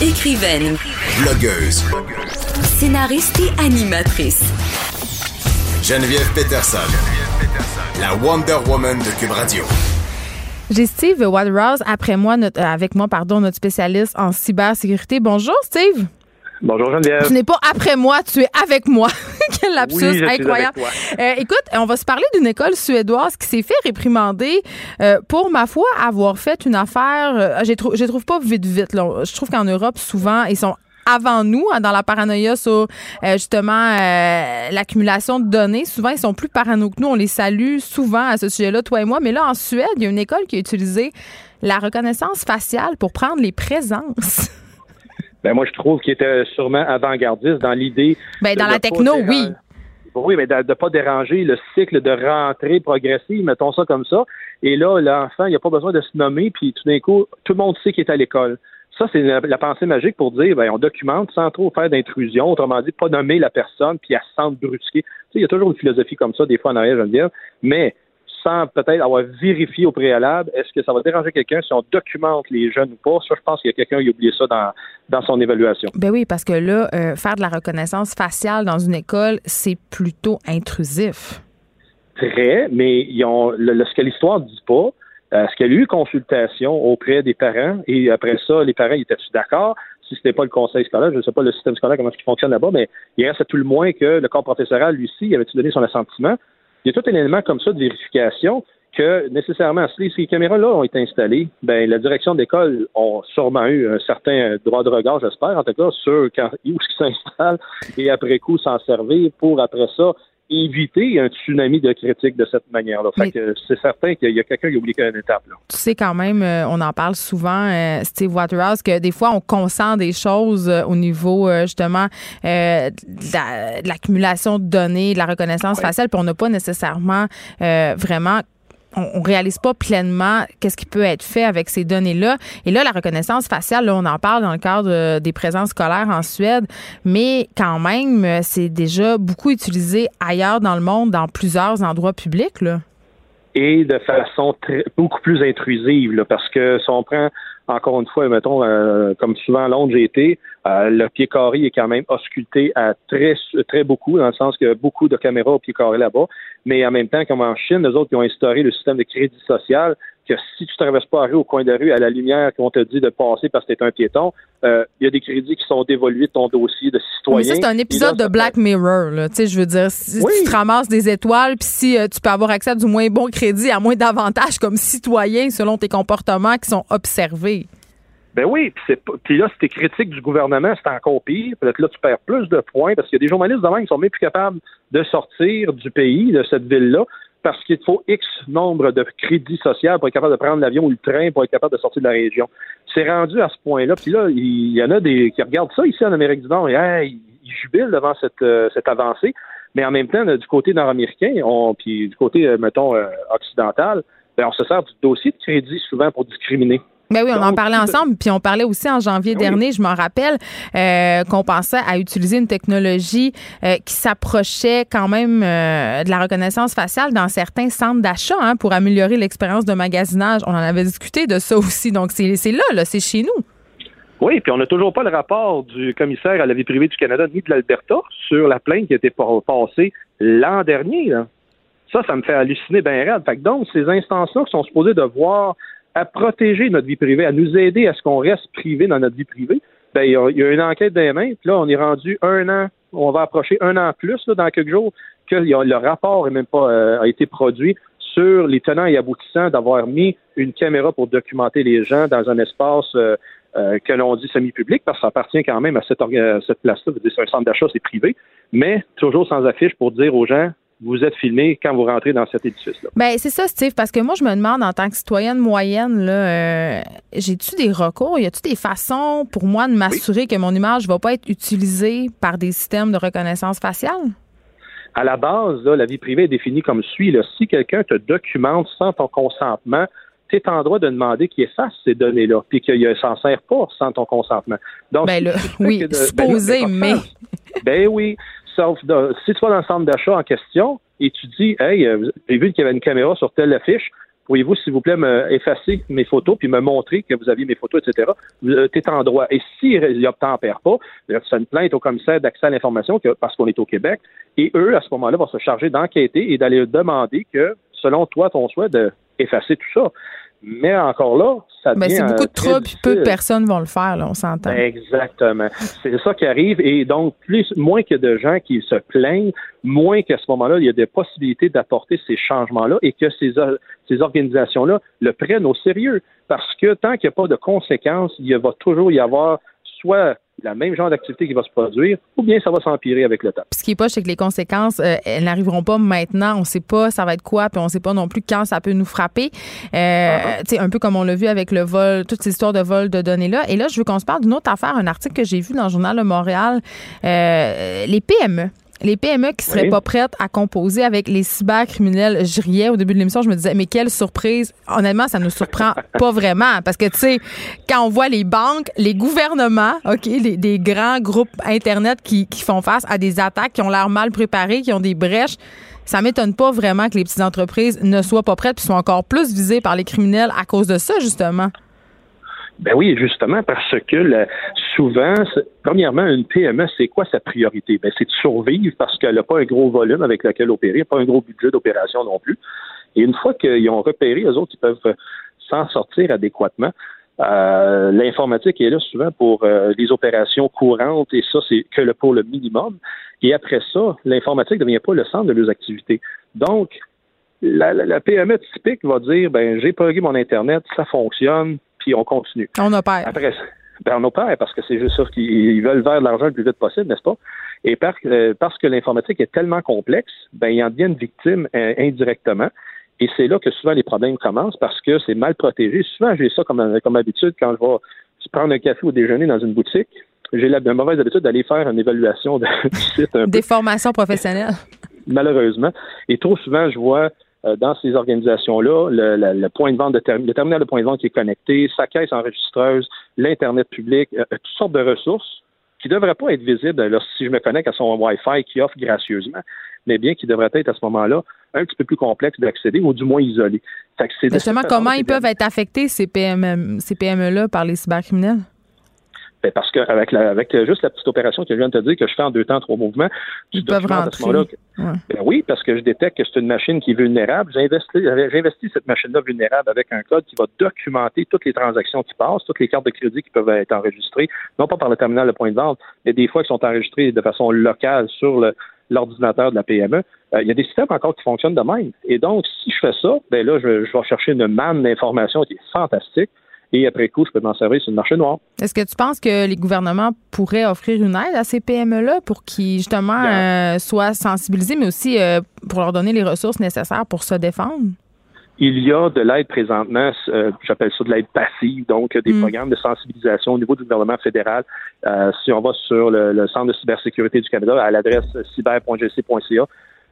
Écrivaine. Blogueuse. Scénariste et animatrice. Geneviève Peterson. La Wonder Woman de Cube Radio. J'ai Steve Waterhouse après moi, notre, euh, avec moi, pardon, notre spécialiste en cybersécurité. Bonjour, Steve. Bonjour Geneviève. Tu n'es pas après moi, tu es avec moi. Quel lapsus Oui, incroyable. Euh, écoute, on va se parler d'une école suédoise qui s'est fait réprimander euh, pour, ma foi, avoir fait une affaire. euh, je trou- trouve pas vite, vite. Là. Je trouve qu'en Europe, souvent, ils sont avant nous hein, dans la paranoïa sur euh, justement euh, l'accumulation de données. Souvent, ils sont plus parano que nous. On les salue souvent à ce sujet-là, toi et moi. Mais là, en Suède, il y a une école qui a utilisé la reconnaissance faciale pour prendre les présences. Ben moi je trouve qu'il était sûrement avant-gardiste dans l'idée. Ben, dans la techno, oui. Oui, mais de ne pas déranger le cycle de rentrée progressive, mettons ça comme ça. Et là, l'enfant, il n'a pas besoin de se nommer, puis tout d'un coup, tout le monde sait qu'il est à l'école. Ça, c'est la, la pensée magique pour dire, ben, on documente sans trop faire d'intrusion, autrement dit, pas nommer la personne, puis elle se sente brusquée. Tu sais, il y a toujours une philosophie comme ça, des fois en arrière, je veux dire, mais sans peut-être avoir vérifié au préalable, est-ce que ça va déranger quelqu'un si on documente les jeunes ou pas? Ça, je pense qu'il y a quelqu'un qui a oublié ça dans, dans son évaluation. Ben oui, parce que là, euh, faire de la reconnaissance faciale dans une école, c'est plutôt intrusif. très, mais ils ont le, le- ce que l'histoire dit pas, euh, ce qu'il y a eu consultation auprès des parents et après ça, les parents étaient d'accord? Si c'était pas le conseil scolaire, je ne sais pas le système scolaire comment est-ce qu'il fonctionne là-bas, mais il reste à tout le moins que le corps professoral, lui aussi, avait-tu donné son assentiment? Il y a tout un élément comme ça de vérification que nécessairement, si ces caméras-là ont été installées, ben la direction d'école ont sûrement eu un certain droit de regard, j'espère, en tout cas, sur quand, où s'installent et après coup s'en servir pour après ça éviter un tsunami de critiques de cette manière-là. Fait que c'est certain qu'il y a quelqu'un qui a oublié une étape. Là. Tu sais quand même, euh, on en parle souvent, euh, Steve Waterhouse, que des fois on consent des choses euh, au niveau justement euh, de la- de l'accumulation de données, de la reconnaissance faciale, puis on n'a pas nécessairement euh, vraiment on, réalise pas pleinement qu'est-ce qui peut être fait avec ces données-là. Et là, la reconnaissance faciale, on en parle dans le cadre euh, des présences scolaires en Suède, mais quand même, euh, c'est déjà beaucoup utilisé ailleurs dans le monde, dans plusieurs endroits publics. Et de façon beaucoup plus intrusive, parce que si on prend encore une fois, mettons, euh, comme souvent à Londres, j'ai été, euh, le pied carré est quand même ausculté à très, très beaucoup, dans le sens qu'il y a beaucoup de caméras au pied carré là-bas. Mais en même temps, comme en Chine, les autres qui ont instauré le système de crédit social, que si tu traverses pas la rue au coin de rue à la lumière qu'on te dit de passer parce que t'es un piéton, euh, il y a des crédits qui sont dévolués de ton dossier de citoyen. Mais ça, c'est un épisode là, de Black Mirror. Là. Tu sais, je veux dire, si Oui. tu te ramasses des étoiles, puis si euh, tu peux avoir accès à du moins bon crédit, à moins d'avantages comme citoyen selon tes comportements qui sont observés. Ben oui, puis là, si t'es critique du gouvernement, c'est encore pire. Peut-être là, tu perds plus de points parce qu'il y a des journalistes de même qui sont même plus capables de sortir du pays, de cette ville-là, parce qu'il faut X nombre de crédits sociaux pour être capable de prendre l'avion ou le train pour être capable de sortir de la région. C'est rendu à ce point-là. Puis là, il y en a des qui regardent ça ici en Amérique du Nord et hey, ils jubilent devant cette, euh, cette avancée. Mais en même temps, du côté nord-américain, puis du côté, euh, mettons, euh, occidental, ben, on se sert du dossier de crédit souvent pour discriminer. Ben oui, on en parlait ensemble, puis on parlait aussi en janvier Ben oui. dernier, je m'en rappelle, euh, qu'on pensait à utiliser une technologie euh, qui s'approchait quand même euh, de la reconnaissance faciale dans certains centres d'achat hein, pour améliorer l'expérience de magasinage. On en avait discuté de ça aussi, donc c'est là, là, c'est chez nous. Oui, puis on n'a toujours pas le rapport du commissaire à la vie privée du Canada ni de l'Alberta sur la plainte qui a été pa- passée l'an dernier. là. Ça, ça me fait halluciner bien raide. Fait que donc, ces instances-là qui sont supposées de voir à protéger notre vie privée, à nous aider à ce qu'on reste privé dans notre vie privée, ben, il y, a, il y a une enquête des mains, puis là, on est rendu un an, on va approcher un an plus là, dans quelques jours, que le rapport est même pas euh, a été produit sur les tenants et aboutissants d'avoir mis une caméra pour documenter les gens dans un espace euh, euh, que l'on dit semi-public, parce que ça appartient quand même à cette, cette place-là. C'est un centre d'achat, c'est privé, mais toujours sans affiche pour dire aux gens, vous êtes filmés quand vous rentrez dans cet édifice-là. Ben c'est ça, Steve, parce que moi je me demande en tant que citoyenne moyenne, là, euh, j'ai-tu des recours, y a-tu des façons pour moi de m'assurer que mon image va pas être utilisée par des systèmes de reconnaissance faciale? À la base, là, la vie privée est définie comme suit. Là. Si quelqu'un te documente sans ton consentement, tu es en droit de demander qu'il efface ces données-là, puis qu'il ne s'en sert pas sans ton consentement. Donc, Ben là, oui, de- supposé, ben là, mais- Ben oui. Sauf de- si tu vas dans le centre d'achat en question et tu dis Hey, euh, j'ai vu qu'il y avait une caméra sur telle affiche, pourriez-vous, s'il vous plaît, me effacer mes photos puis me montrer que vous aviez mes photos, etc. Tu es en droit. Et s'il n'obtempère pas, tu fais une plainte au commissaire d'accès à l'information parce qu'on est au Québec. Et eux, à ce moment-là, vont se charger d'enquêter et d'aller demander que, selon toi, ton souhait, d'effacer tout ça. Mais encore là, ça ben, devient. c'est beaucoup de trop, puis peu de personnes vont le faire, là, on s'entend. Exactement. C'est ça qui arrive. Et donc, plus, moins que de gens qui se plaignent, moins qu'à ce moment-là, il y a des possibilités d'apporter ces changements-là et que ces, ces organisations-là le prennent au sérieux. Parce que tant qu'il n'y a pas de conséquences, il va toujours y avoir soit la même genre d'activité qui va se produire, ou bien ça va s'empirer avec le temps. ce qui est pas, c'est que les conséquences, euh, elles n'arriveront pas maintenant. On ne sait pas ça va être quoi, puis on ne sait pas non plus quand ça peut nous frapper. Euh, uh-huh. Un peu comme on l'a vu avec le vol, toutes ces histoires de vol de données-là. Et là, je veux qu'on se parle d'une autre affaire, un article que j'ai vu dans le journal de Montréal. Euh, les PME les PME qui seraient pas prêtes à composer avec les cybercriminels. Je riais au début de l'émission, je me disais, mais quelle surprise. Honnêtement, ça nous surprend pas vraiment. Parce que, tu sais, quand on voit les banques, les gouvernements, OK, les, des grands groupes Internet qui, qui font face à des attaques qui ont l'air mal préparées, qui ont des brèches, ça m'étonne pas vraiment que les petites entreprises ne soient pas prêtes puis soient encore plus visées par les criminels à cause de ça, justement. Ben oui, justement, parce que souvent, premièrement, une PME, c'est quoi sa priorité? Ben, c'est de survivre parce qu'elle n'a pas un gros volume avec lequel opérer, pas un gros budget d'opération non plus. Et une fois qu'ils ont repéré, eux autres, ils peuvent s'en sortir adéquatement. Euh, l'informatique est là souvent pour euh, les opérations courantes et ça, c'est que le, pour le minimum. Et après ça, l'informatique ne devient pas le centre de leurs activités. Donc, la, la, PME typique va dire, ben, j'ai plugué mon Internet, ça fonctionne, puis on continue. On opère. Après, ben on opère parce que c'est juste ça qu'ils veulent vers de l'argent le plus vite possible, n'est-ce pas? Et euh, parce que l'informatique est tellement complexe, ben ils en deviennent victimes euh, indirectement. Et c'est là que souvent les problèmes commencent parce que c'est mal protégé. Souvent, j'ai ça comme, comme habitude quand je vais prendre un café ou déjeuner dans une boutique. J'ai la, mauvaise habitude d'aller faire une évaluation de, du site. Des formations professionnelles. Malheureusement. Et trop souvent, je vois euh, dans ces organisations-là, le, point de vente de le terminal de point de vente qui est connecté, sa caisse enregistreuse, l'Internet public, euh, toutes sortes de ressources qui ne devraient pas être visibles si je me connecte à son Wi-Fi qui offre gracieusement, mais bien qui devraient être à ce moment-là un petit peu plus complexes d'accéder ou du moins isolés. Justement, comment ils peuvent être affectés, ces PME, ces PME-là, par les cybercriminels? Ben parce que avec, la, avec juste la petite opération que je viens de te dire que je fais en deux temps, trois mouvements, peuvent rentrer. ben oui, parce que je détecte que c'est une machine qui est vulnérable. J'ai investi, cette machine-là vulnérable avec un code qui va documenter toutes les transactions qui passent, toutes les cartes de crédit qui peuvent être enregistrées, non pas par le terminal de point de vente, mais des fois qui sont enregistrées de façon locale sur l'ordinateur de la PME. Euh, il y a des systèmes encore qui fonctionnent de même. Et donc, si je fais ça, ben là, je, je vais chercher une manne d'informations qui est fantastique et après coup, je peux m'en servir sur le marché noir. Est-ce que tu penses que les gouvernements pourraient offrir une aide à ces PME-là pour qu'ils, justement, euh, soient sensibilisés, mais aussi euh, pour leur donner les ressources nécessaires pour se défendre? Il y a de l'aide présentement, euh, j'appelle ça de l'aide passive, donc des mm. programmes de sensibilisation au niveau du gouvernement fédéral. si on va sur le, le, Centre de cybersécurité du Canada à l'adresse cyber.gc.ca,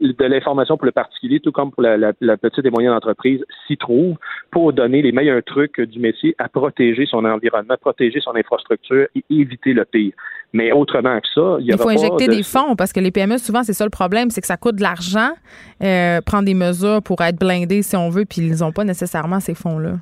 de l'information pour le particulier, tout comme pour la, petite et moyenne entreprise, s'y trouve pour donner les meilleurs trucs du métier à protéger son environnement, protéger son infrastructure et éviter le pire. Mais autrement que ça, il y a Il faut injecter des fonds parce que les PME, souvent, c'est ça le problème, c'est que ça coûte de l'argent, euh, prendre des mesures pour être blindés si on veut, puis ils n'ont pas nécessairement ces fonds-là.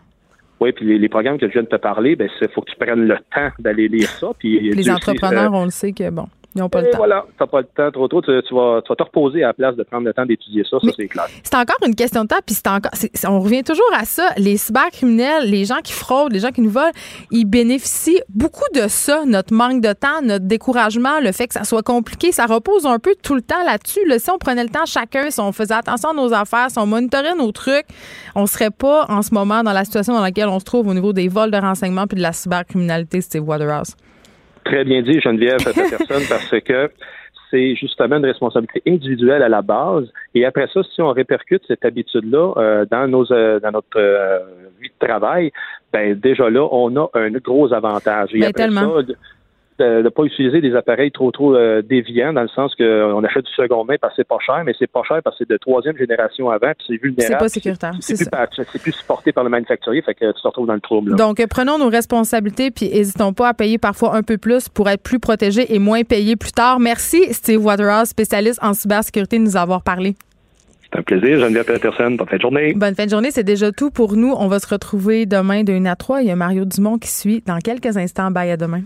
Oui, puis les, programmes que je viens de te parler, ben, il faut que tu prennes le temps d'aller lire ça. Puis les entrepreneurs, on le sait que, bon. Ils n'ont pas le temps. Voilà, tu n'as pas le temps trop tôt. Tu, vas, te reposer à la place de prendre le temps d'étudier ça. Ça, c'est clair. C'est encore une question de temps. Puis c'est encore, on revient toujours à ça. Les cybercriminels, les gens qui fraudent, les gens qui nous volent, ils bénéficient beaucoup de ça. Notre manque de temps, notre découragement, le fait que ça soit compliqué, ça repose un peu tout le temps là-dessus. Si on prenait le temps chacun, si on faisait attention à nos affaires, si on monitorait nos trucs, on serait pas en ce moment dans la situation dans laquelle on se trouve au niveau des vols de renseignements puis de la cybercriminalité, Steve Waterhouse. Très bien dit, Geneviève, à cette personne, parce que c'est justement une responsabilité individuelle à la base. Et après ça, si on répercute cette habitude-là euh, dans nos euh, dans notre euh, vie de travail, ben déjà là, on a un gros avantage. Et ben, tellement de ne pas utiliser des appareils trop trop euh, déviants dans le sens qu'on achète du second main parce que c'est pas cher, mais c'est pas cher parce que c'est de troisième génération avant, puis c'est vulnérable. C'est pas sécuritaire. C'est plus, plus, supporté par le manufacturier, fait que tu te retrouves dans le trouble. Donc, prenons nos responsabilités, puis n'hésitons pas à payer parfois un peu plus pour être plus protégés et moins payés plus tard. Merci, Steve Waterhouse, spécialiste en cybersécurité, de nous avoir parlé. C'est un plaisir, Geneviève Peterson. Bonne fin de journée. Bonne fin de journée. C'est déjà tout pour nous. On va se retrouver demain de 1 à 3. Il y a Mario Dumont qui suit dans quelques instants. Bye à demain.